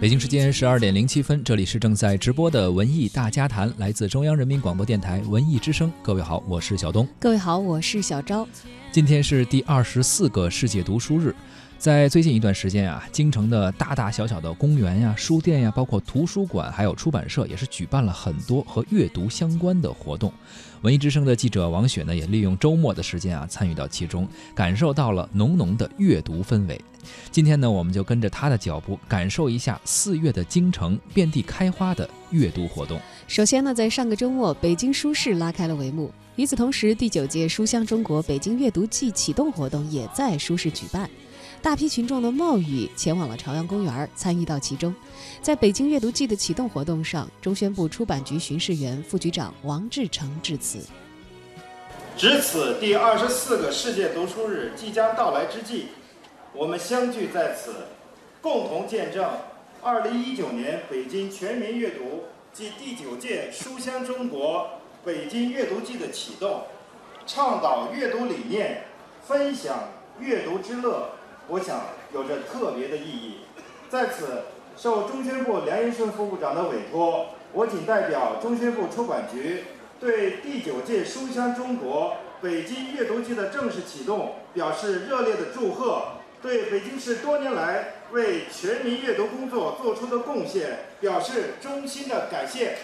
北京时间十二点零七分，这里是正在直播的文艺大家谈，来自中央人民广播电台文艺之声。各位好，我是小东。各位好，我是小昭。今天是第二十四个世界读书日。在最近一段时间啊，京城的大大小小的公园呀、书店呀，包括图书馆，还有出版社，也是举办了很多和阅读相关的活动。文艺之声的记者王雪呢，也利用周末的时间啊，参与到其中，感受到了浓浓的阅读氛围。今天呢，我们就跟着他的脚步，感受一下四月的京城遍地开花的阅读活动。首先呢，在上个周末，北京书市拉开了帷幕。与此同时，第九届书香中国北京阅读季启动活动也在书市举办。大批群众的冒雨前往了朝阳公园，参与到其中。在北京阅读季的启动活动上，中宣部出版局巡视员副局长王志成致辞：值此第二十四个世界读书日即将到来之际，我们相聚在此，共同见证二零一九年北京全民阅读暨第九届书香中国北京阅读季的启动，倡导阅读理念，分享阅读之乐。我想有着特别的意义。在此，受中宣部梁延顺副部长的委托，我谨代表中宣部出版局，对第九届书香中国北京阅读季的正式启动表示热烈的祝贺，对北京市多年来为全民阅读工作做出的贡献表示衷心的感谢。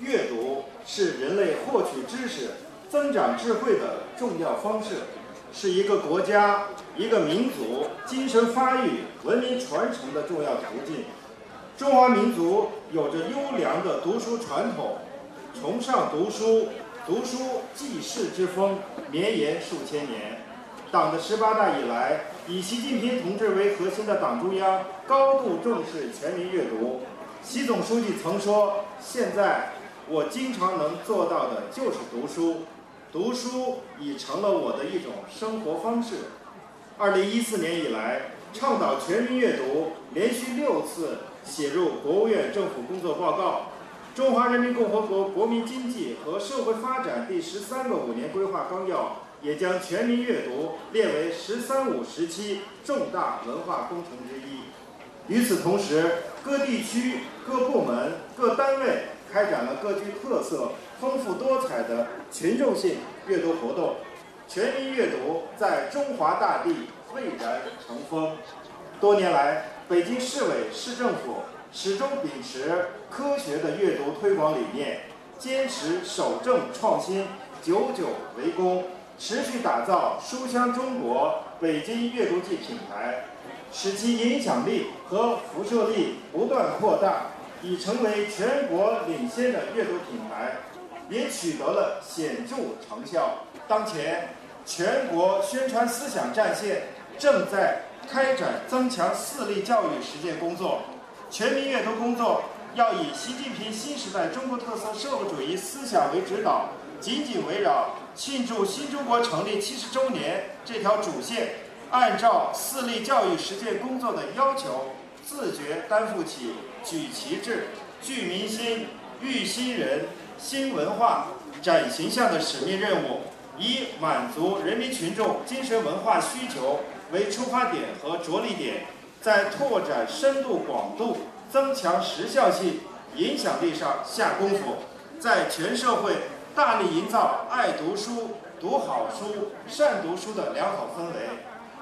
阅读是人类获取知识、增长智慧的重要方式。是一个国家、一个民族精神发育、文明传承的重要途径。中华民族有着优良的读书传统，崇尚读书、读书济世之风绵延数千年。党的十八大以来，以习近平同志为核心的党中央高度重视全民阅读。习总书记曾说：“现在我经常能做到的就是读书。”读书已成了我的一种生活方式。二零一四年以来，倡导全民阅读连续六次写入国务院政府工作报告，《中华人民共和国国民经济和社会发展第十三个五年规划纲要》也将全民阅读列为“十三五”时期重大文化工程之一。与此同时，各地区、各部门、各单位开展了各具特色。丰富多彩的群众性阅读活动，全民阅读在中华大地蔚然成风。多年来，北京市委市政府始终秉持科学的阅读推广理念，坚持守正创新，久久为功，持续打造“书香中国”北京阅读季品牌，使其影响力和辐射力不断扩大，已成为全国领先的阅读品牌。也取得了显著成效。当前，全国宣传思想战线正在开展增强四力教育实践工作。全民阅读工作要以习近平新时代中国特色社会主义思想为指导，紧紧围绕庆祝新中国成立七十周年这条主线，按照四力教育实践工作的要求，自觉担负起举旗帜、聚民心、育新人。新文化展形象的使命任务，以满足人民群众精神文化需求为出发点和着力点，在拓展深度广度、增强时效性、影响力上下功夫，在全社会大力营造爱读书、读好书、善读书的良好氛围。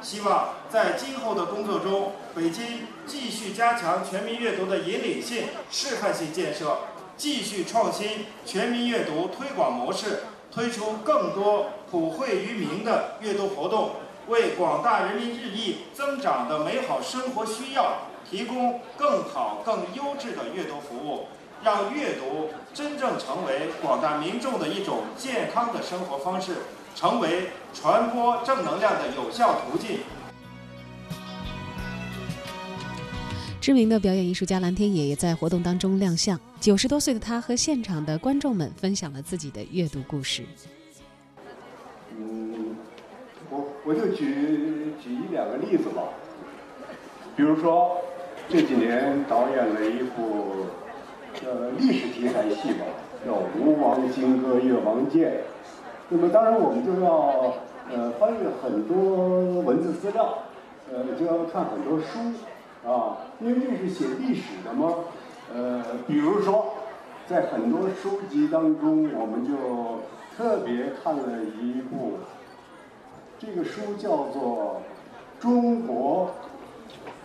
希望在今后的工作中，北京继续加强全民阅读的引领性、示范性建设。继续创新全民阅读推广模式，推出更多普惠于民的阅读活动，为广大人民日益增长的美好生活需要提供更好、更优质的阅读服务，让阅读真正成为广大民众的一种健康的生活方式，成为传播正能量的有效途径。知名的表演艺术家蓝天野也在活动当中亮相。九十多岁的他和现场的观众们分享了自己的阅读故事。嗯，我我就举举一两个例子吧。比如说这几年导演了一部呃历史题材戏吧，叫《吴王金戈越王剑》。那么当然我们就要呃翻阅很多文字资料。呃，就要看很多书啊，因为这是写历史的嘛。呃，比如说，在很多书籍当中，我们就特别看了一部，这个书叫做《中国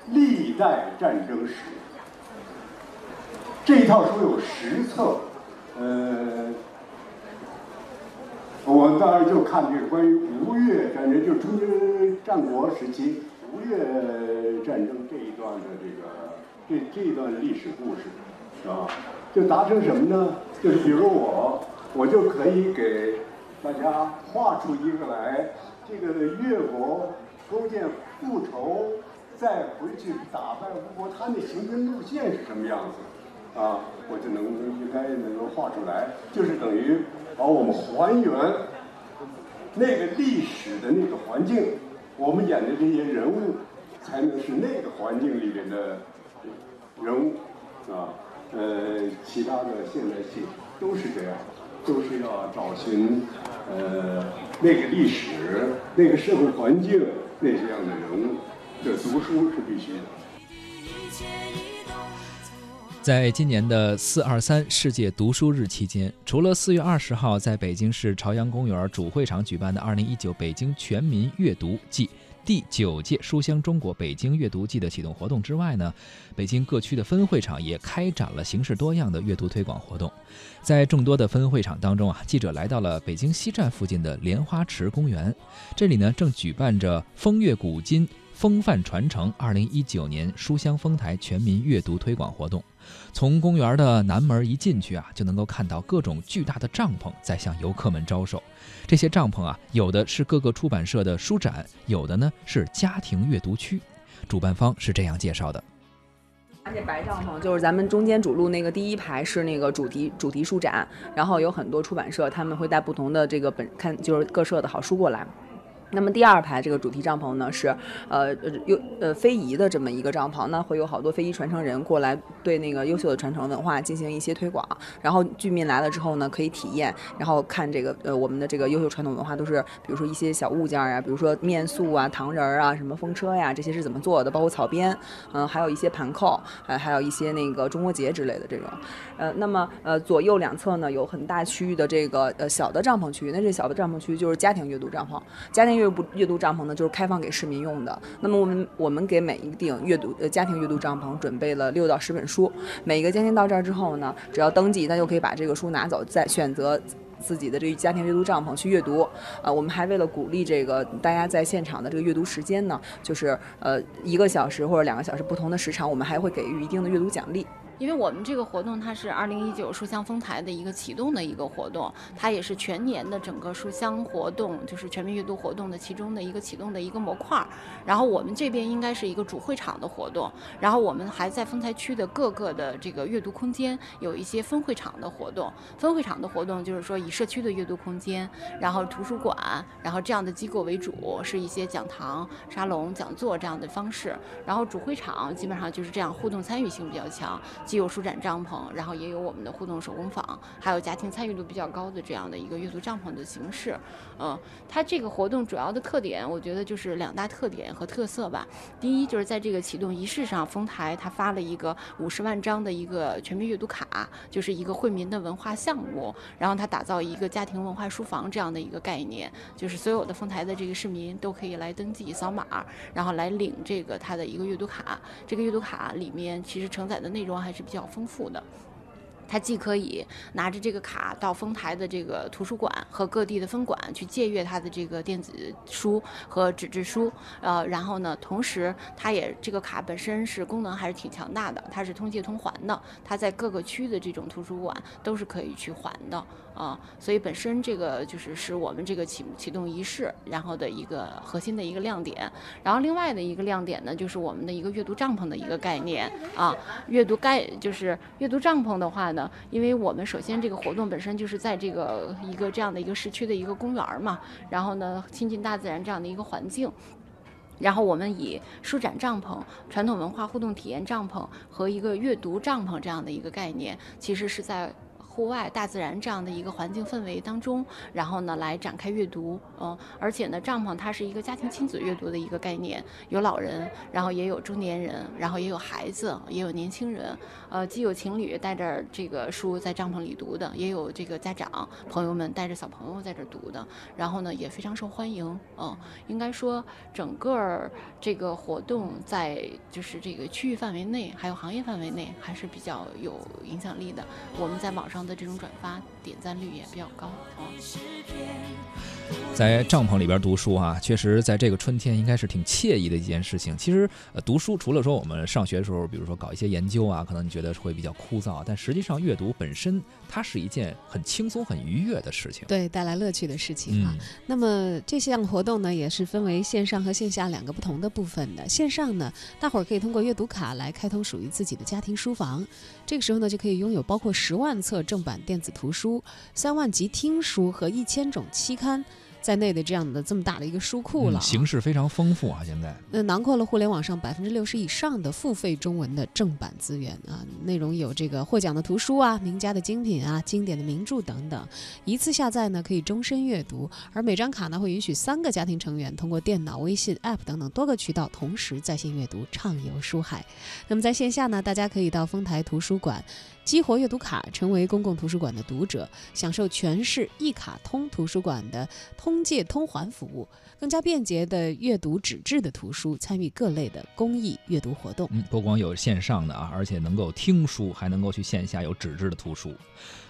历代战争史》。这一套书有十册，呃。我当然就看这个关于吴越战争，就中间战国时期吴越战争这一段的这个这这段历史故事，啊，就达成什么呢？就是比如我，我就可以给大家画出一个来，这个越国勾践复仇，再回去打败吴国，他那行军路线是什么样子？啊，我就能应该能够画出来，就是等于。把我们还原那个历史的那个环境，我们演的这些人物才能是那个环境里面的人物，啊，呃，其他的现代戏都是这样，都是要找寻呃那个历史、那个社会环境那些样的人物，这读书是必须的。在今年的四二三世界读书日期间，除了四月二十号在北京市朝阳公园主会场举办的二零一九北京全民阅读季第九届书香中国北京阅读季的启动活动之外呢，北京各区的分会场也开展了形式多样的阅读推广活动。在众多的分会场当中啊，记者来到了北京西站附近的莲花池公园，这里呢正举办着风月古今。风范传承二零一九年书香丰台全民阅读推广活动，从公园的南门一进去啊，就能够看到各种巨大的帐篷在向游客们招手。这些帐篷啊，有的是各个出版社的书展，有的呢是家庭阅读区。主办方是这样介绍的：这白帐篷就是咱们中间主路那个第一排是那个主题主题书展，然后有很多出版社，他们会带不同的这个本看就是各社的好书过来。那么第二排这个主题帐篷呢，是呃呃优呃非遗的这么一个帐篷，那会有好多非遗传承人过来对那个优秀的传承文化进行一些推广。然后居民来了之后呢，可以体验，然后看这个呃我们的这个优秀传统文化都是，比如说一些小物件啊，比如说面塑啊、糖人儿啊、什么风车呀，这些是怎么做的，包括草编，嗯，还有一些盘扣，呃，还有一些那个中国结之类的这种。呃，那么呃左右两侧呢有很大区域的这个呃小的帐篷区，那这小的帐篷区就是家庭阅读帐篷，家庭阅。阅读阅读帐篷呢，就是开放给市民用的。那么我们我们给每一顶阅读呃家庭阅读帐篷准备了六到十本书。每一个家庭到这儿之后呢，只要登记，他就可以把这个书拿走，再选择自己的这个家庭阅读帐篷去阅读。啊，我们还为了鼓励这个大家在现场的这个阅读时间呢，就是呃一个小时或者两个小时不同的时长，我们还会给予一定的阅读奖励。因为我们这个活动它是二零一九书香丰台的一个启动的一个活动，它也是全年的整个书香活动，就是全民阅读活动的其中的一个启动的一个模块儿。然后我们这边应该是一个主会场的活动，然后我们还在丰台区的各个的这个阅读空间有一些分会场的活动。分会场的活动就是说以社区的阅读空间，然后图书馆，然后这样的机构为主，是一些讲堂、沙龙、讲座这样的方式。然后主会场基本上就是这样，互动参与性比较强。既有书展帐篷，然后也有我们的互动手工坊，还有家庭参与度比较高的这样的一个阅读帐篷的形式。嗯，它这个活动主要的特点，我觉得就是两大特点和特色吧。第一，就是在这个启动仪式上，丰台它发了一个五十万张的一个全民阅读卡，就是一个惠民的文化项目。然后它打造一个家庭文化书房这样的一个概念，就是所有的丰台的这个市民都可以来登记扫码，然后来领这个它的一个阅读卡。这个阅读卡里面其实承载的内容还是。比较丰富的。他既可以拿着这个卡到丰台的这个图书馆和各地的分馆去借阅他的这个电子书和纸质书，呃，然后呢，同时他也这个卡本身是功能还是挺强大的，它是通借通还的，它在各个区的这种图书馆都是可以去还的啊，所以本身这个就是是我们这个启启动仪式然后的一个核心的一个亮点，然后另外的一个亮点呢，就是我们的一个阅读帐篷的一个概念啊，阅读概就是阅读帐篷的话。呢，因为我们首先这个活动本身就是在这个一个这样的一个市区的一个公园嘛，然后呢亲近大自然这样的一个环境，然后我们以舒展帐篷、传统文化互动体验帐篷和一个阅读帐篷这样的一个概念，其实是在户外、大自然这样的一个环境氛围当中，然后呢来展开阅读。嗯，而且呢，帐篷它是一个家庭亲子阅读的一个概念，有老人，然后也有中年人，然后也有孩子，也有年轻人。呃，既有情侣带着这个书在帐篷里读的，也有这个家长朋友们带着小朋友在这读的。然后呢，也非常受欢迎。嗯，应该说整个这个活动在就是这个区域范围内，还有行业范围内还是比较有影响力的。我们在网上的这种转发。点赞率也比较高啊。在帐篷里边读书啊，确实在这个春天应该是挺惬意的一件事情。其实，呃，读书除了说我们上学的时候，比如说搞一些研究啊，可能你觉得会比较枯燥，但实际上阅读本身它是一件很轻松、很愉悦的事情，对，带来乐趣的事情啊。那么这项活动呢，也是分为线上和线下两个不同的部分的。线上呢，大伙儿可以通过阅读卡来开通属于自己的家庭书房，这个时候呢，就可以拥有包括十万册正版电子图书、三万集听书和一千种期刊。在内的这样的这么大的一个书库了，形式非常丰富啊！现在，那囊括了互联网上百分之六十以上的付费中文的正版资源啊，内容有这个获奖的图书啊、名家的精品啊、经典的名著等等，一次下载呢可以终身阅读，而每张卡呢会允许三个家庭成员通过电脑、微信、App 等等多个渠道同时在线阅读，畅游书海。那么在线下呢，大家可以到丰台图书馆。激活阅读卡，成为公共图书馆的读者，享受全市一卡通图书馆的通借通还服务，更加便捷的阅读纸质的图书，参与各类的公益阅读活动。嗯，不光有线上的啊，而且能够听书，还能够去线下有纸质的图书。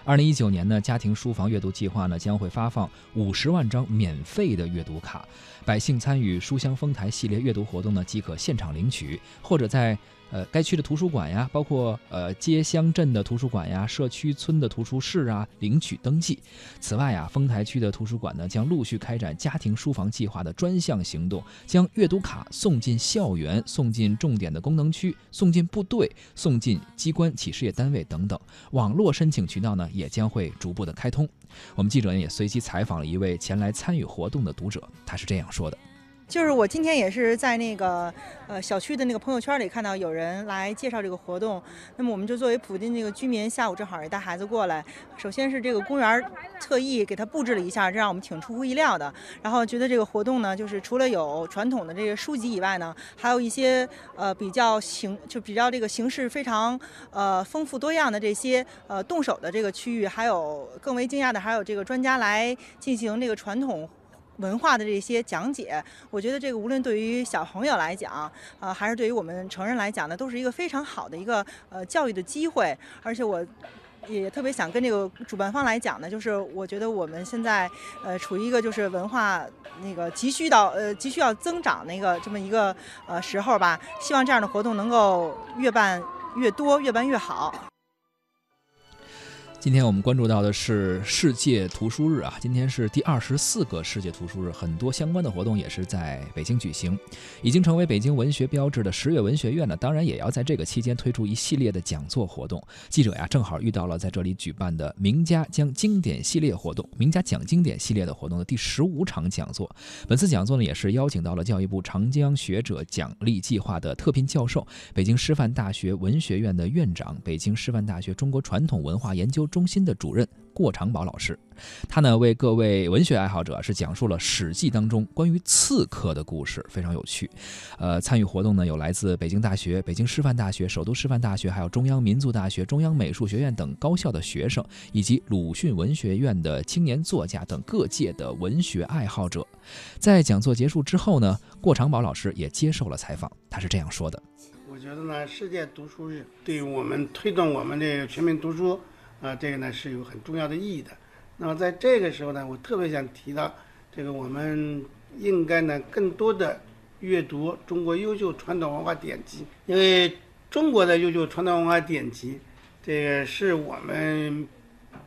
二零一九年呢，家庭书房阅读计划呢将会发放五十万张免费的阅读卡，百姓参与书香丰台系列阅读活动呢，即可现场领取，或者在。呃，该区的图书馆呀，包括呃街乡镇的图书馆呀、社区村的图书室啊，领取登记。此外啊，丰台区的图书馆呢，将陆续开展家庭书房计划的专项行动，将阅读卡送进校园、送进重点的功能区、送进部队、送进机关企事业单位等等。网络申请渠道呢，也将会逐步的开通。我们记者呢，也随机采访了一位前来参与活动的读者，他是这样说的。就是我今天也是在那个呃小区的那个朋友圈里看到有人来介绍这个活动，那么我们就作为附近那个居民，下午正好也带孩子过来。首先是这个公园特意给他布置了一下，这让我们挺出乎意料的。然后觉得这个活动呢，就是除了有传统的这个书籍以外呢，还有一些呃比较形就比较这个形式非常呃丰富多样的这些呃动手的这个区域，还有更为惊讶的还有这个专家来进行这个传统。文化的这些讲解，我觉得这个无论对于小朋友来讲，呃，还是对于我们成人来讲呢，都是一个非常好的一个呃教育的机会。而且我也特别想跟这个主办方来讲呢，就是我觉得我们现在呃处于一个就是文化那个急需到呃急需要增长那个这么一个呃时候吧。希望这样的活动能够越办越多，越办越好。今天我们关注到的是世界图书日啊，今天是第二十四个世界图书日，很多相关的活动也是在北京举行。已经成为北京文学标志的十月文学院呢，当然也要在这个期间推出一系列的讲座活动。记者呀，正好遇到了在这里举办的名家将经典系列活动、名家讲经典系列的活动的第十五场讲座。本次讲座呢，也是邀请到了教育部长江学者奖励计划的特聘教授、北京师范大学文学院的院长、北京师范大学中国传统文化研究。中心的主任过长宝老师，他呢为各位文学爱好者是讲述了《史记》当中关于刺客的故事，非常有趣。呃，参与活动呢有来自北京大学、北京师范大学、首都师范大学，还有中央民族大学、中央美术学院等高校的学生，以及鲁迅文学院的青年作家等各界的文学爱好者。在讲座结束之后呢，过长宝老师也接受了采访，他是这样说的：“我觉得呢，世界读书日对于我们推动我们的全民读书。”啊，这个呢是有很重要的意义的。那么在这个时候呢，我特别想提到，这个我们应该呢更多的阅读中国优秀传统文化典籍，因为中国的优秀传统文化典籍，这个是我们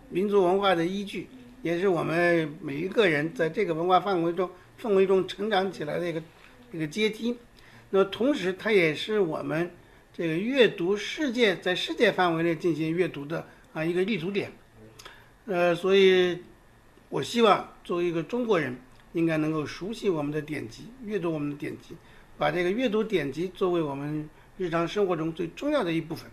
民族文化的依据，也是我们每一个人在这个文化范围中氛围中成长起来的一个一个阶梯。那同时，它也是我们这个阅读世界在世界范围内进行阅读的。啊，一个立足点，呃，所以，我希望作为一个中国人，应该能够熟悉我们的典籍，阅读我们的典籍，把这个阅读典籍作为我们日常生活中最重要的一部分。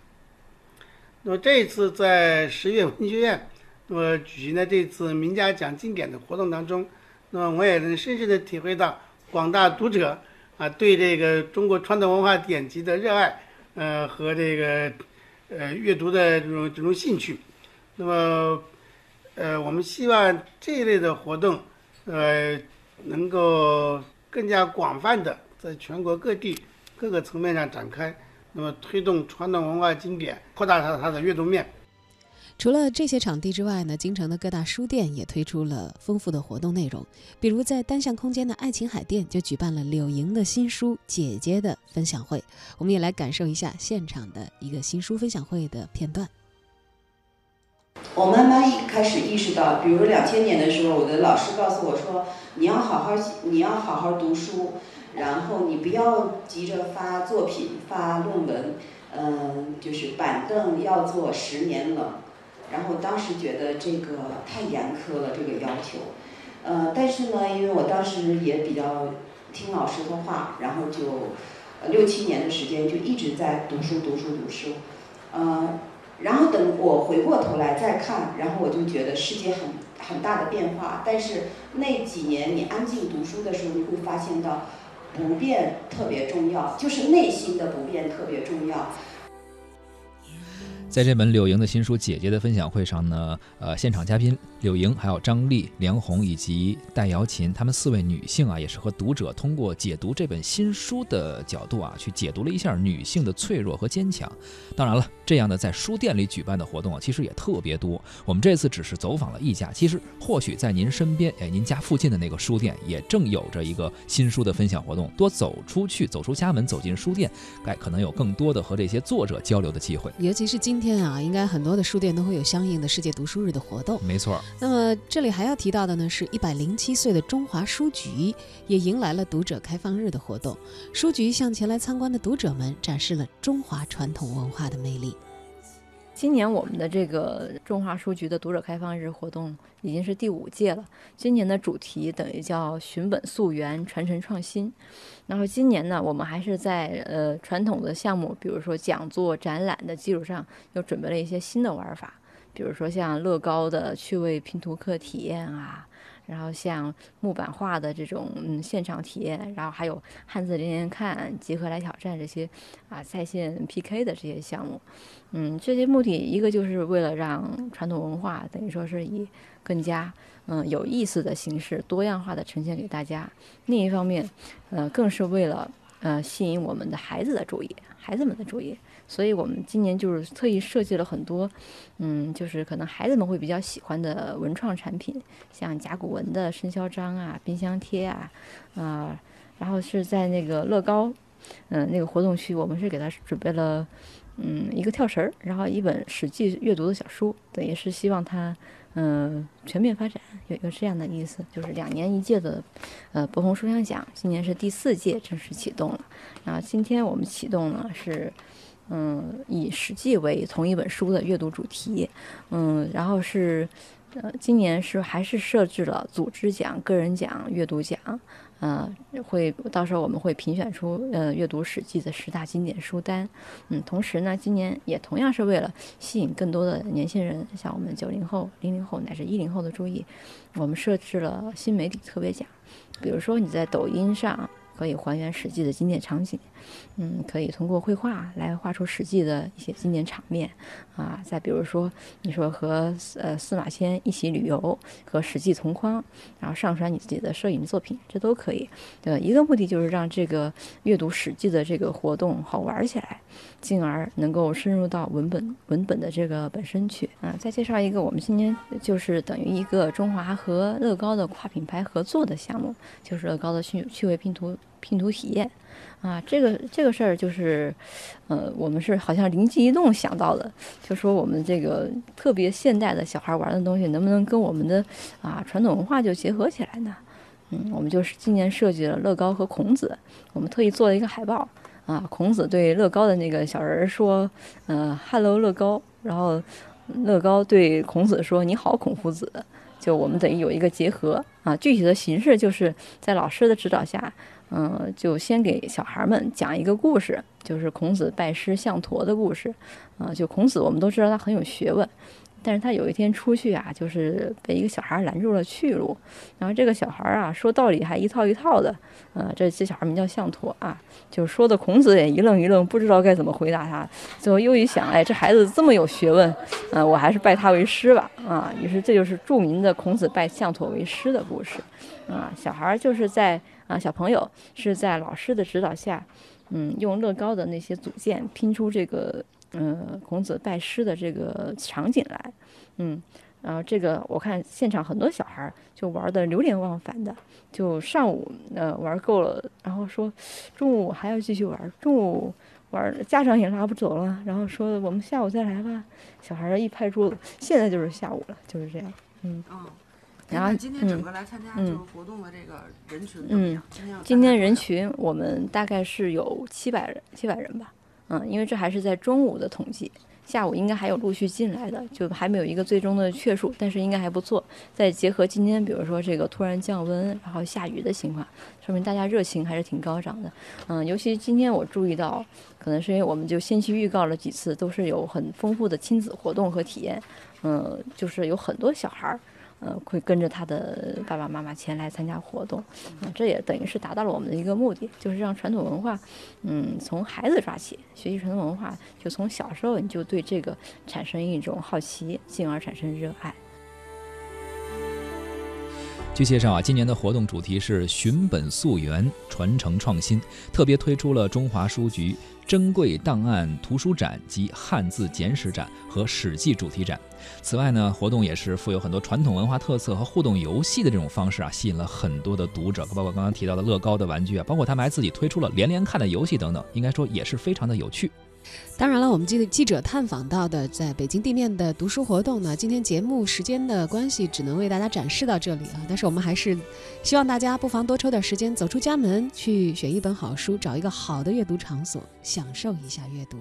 那么这一次在十月文学院那么举行的这次名家讲经典的活动当中，那么我也能深深的体会到广大读者啊对这个中国传统文化典籍的热爱，呃和这个呃阅读的这种这种兴趣。那么，呃，我们希望这一类的活动，呃，能够更加广泛的在全国各地各个层面上展开，那么推动传统文化经典，扩大它它的阅读面。除了这些场地之外呢，京城的各大书店也推出了丰富的活动内容。比如在单向空间的爱琴海店就举办了柳莹的新书《姐姐》的分享会，我们也来感受一下现场的一个新书分享会的片段。我慢慢一开始意识到，比如两千年的时候，我的老师告诉我说：“你要好好，你要好好读书，然后你不要急着发作品、发论文，嗯，就是板凳要坐十年冷。”然后当时觉得这个太严苛了，这个要求。呃，但是呢，因为我当时也比较听老师的话，然后就六七年的时间就一直在读书、读书、读书，呃。然后等我回过头来再看，然后我就觉得世界很很大的变化。但是那几年你安静读书的时候，你会发现到不变特别重要，就是内心的不变特别重要。在这本柳莹的新书《姐姐》的分享会上呢，呃，现场嘉宾柳莹、还有张丽、梁红以及戴瑶琴，她们四位女性啊，也是和读者通过解读这本新书的角度啊，去解读了一下女性的脆弱和坚强。当然了，这样的在书店里举办的活动啊，其实也特别多。我们这次只是走访了一家，其实或许在您身边，哎，您家附近的那个书店也正有着一个新书的分享活动。多走出去，走出家门，走进书店，哎，可能有更多的和这些作者交流的机会。尤其是今天啊，应该很多的书店都会有相应的世界读书日的活动。没错。那么这里还要提到的呢，是一百零七岁的中华书局也迎来了读者开放日的活动。书局向前来参观的读者们展示了中华传统文化的魅力。今年我们的这个中华书局的读者开放日活动已经是第五届了。今年的主题等于叫寻本溯源、传承创新。然后今年呢，我们还是在呃传统的项目，比如说讲座、展览的基础上，又准备了一些新的玩法，比如说像乐高的趣味拼图课体验啊。然后像木板画的这种嗯现场体验，然后还有汉字连连看、集合来挑战这些啊在线 PK 的这些项目，嗯，这些目的一个就是为了让传统文化等于说是以更加嗯有意思的形式、多样化的呈现给大家；另一方面，呃，更是为了呃吸引我们的孩子的注意，孩子们的注意。所以我们今年就是特意设计了很多，嗯，就是可能孩子们会比较喜欢的文创产品，像甲骨文的生肖章啊、冰箱贴啊，啊，然后是在那个乐高，嗯，那个活动区，我们是给他准备了，嗯，一个跳绳儿，然后一本《史记》阅读的小书，等于是希望他，嗯，全面发展，有有这样的意思，就是两年一届的，呃，博鸿书香奖，今年是第四届正式启动了，然后今天我们启动呢是。嗯，以《史记》为同一本书的阅读主题，嗯，然后是，呃，今年是还是设置了组织奖、个人奖、阅读奖，呃，会到时候我们会评选出呃阅读《史记》的十大经典书单，嗯，同时呢，今年也同样是为了吸引更多的年轻人，像我们九零后、零零后乃至一零后的注意，我们设置了新媒体特别奖，比如说你在抖音上。可以还原《实际》的经典场景，嗯，可以通过绘画来画出《实际》的一些经典场面，啊，再比如说，你说和呃司马迁一起旅游，和《史记》同框，然后上传你自己的摄影作品，这都可以。对，一个目的就是让这个阅读《史记》的这个活动好玩起来，进而能够深入到文本文本的这个本身去。啊，再介绍一个，我们今天就是等于一个中华和乐高的跨品牌合作的项目，就是乐高的趣趣味拼图。拼图体验，啊，这个这个事儿就是，呃，我们是好像灵机一动想到的，就说我们这个特别现代的小孩玩的东西，能不能跟我们的啊传统文化就结合起来呢？嗯，我们就是今年设计了乐高和孔子，我们特意做了一个海报，啊，孔子对乐高的那个小人说，嗯，Hello 乐高，然后乐高对孔子说，你好孔夫子，就我们等于有一个结合，啊，具体的形式就是在老师的指导下。嗯，就先给小孩们讲一个故事，就是孔子拜师向陀的故事。啊，就孔子，我们都知道他很有学问，但是他有一天出去啊，就是被一个小孩拦住了去路，然后这个小孩啊说道理还一套一套的，啊，这这小孩名叫项佗啊，就说的孔子也一愣一愣，不知道该怎么回答他。最后又一想，哎，这孩子这么有学问，嗯，我还是拜他为师吧，啊，于是这就是著名的孔子拜项佗为师的故事，啊，小孩就是在啊，小朋友是在老师的指导下，嗯，用乐高的那些组件拼出这个。嗯，孔子拜师的这个场景来，嗯，然后这个我看现场很多小孩就玩的流连忘返的，就上午呃玩够了，然后说中午还要继续玩，中午玩家长也拉不走了，然后说我们下午再来吧。小孩一拍桌子，现在就是下午了，就是这样，嗯。然后今天整个来参加这个活动的这个人群嗯，今天人群我们大概是有七百人，七百人吧。嗯，因为这还是在中午的统计，下午应该还有陆续进来的，就还没有一个最终的确数，但是应该还不错。再结合今天，比如说这个突然降温，然后下雨的情况，说明大家热情还是挺高涨的。嗯，尤其今天我注意到，可能是因为我们就先期预告了几次，都是有很丰富的亲子活动和体验。嗯，就是有很多小孩儿。呃，会跟着他的爸爸妈妈前来参加活动，啊，这也等于是达到了我们的一个目的，就是让传统文化，嗯，从孩子抓起，学习传统文化，就从小时候你就对这个产生一种好奇，进而产生热爱。据介绍啊，今年的活动主题是寻本溯源、传承创新，特别推出了中华书局珍贵档案图书展及汉字简史展和史记主题展。此外呢，活动也是富有很多传统文化特色和互动游戏的这种方式啊，吸引了很多的读者，包括刚刚提到的乐高的玩具啊，包括他们还自己推出了连连看的游戏等等，应该说也是非常的有趣。当然了，我们记记者探访到的在北京地面的读书活动呢，今天节目时间的关系，只能为大家展示到这里啊。但是我们还是希望大家不妨多抽点时间，走出家门，去选一本好书，找一个好的阅读场所，享受一下阅读。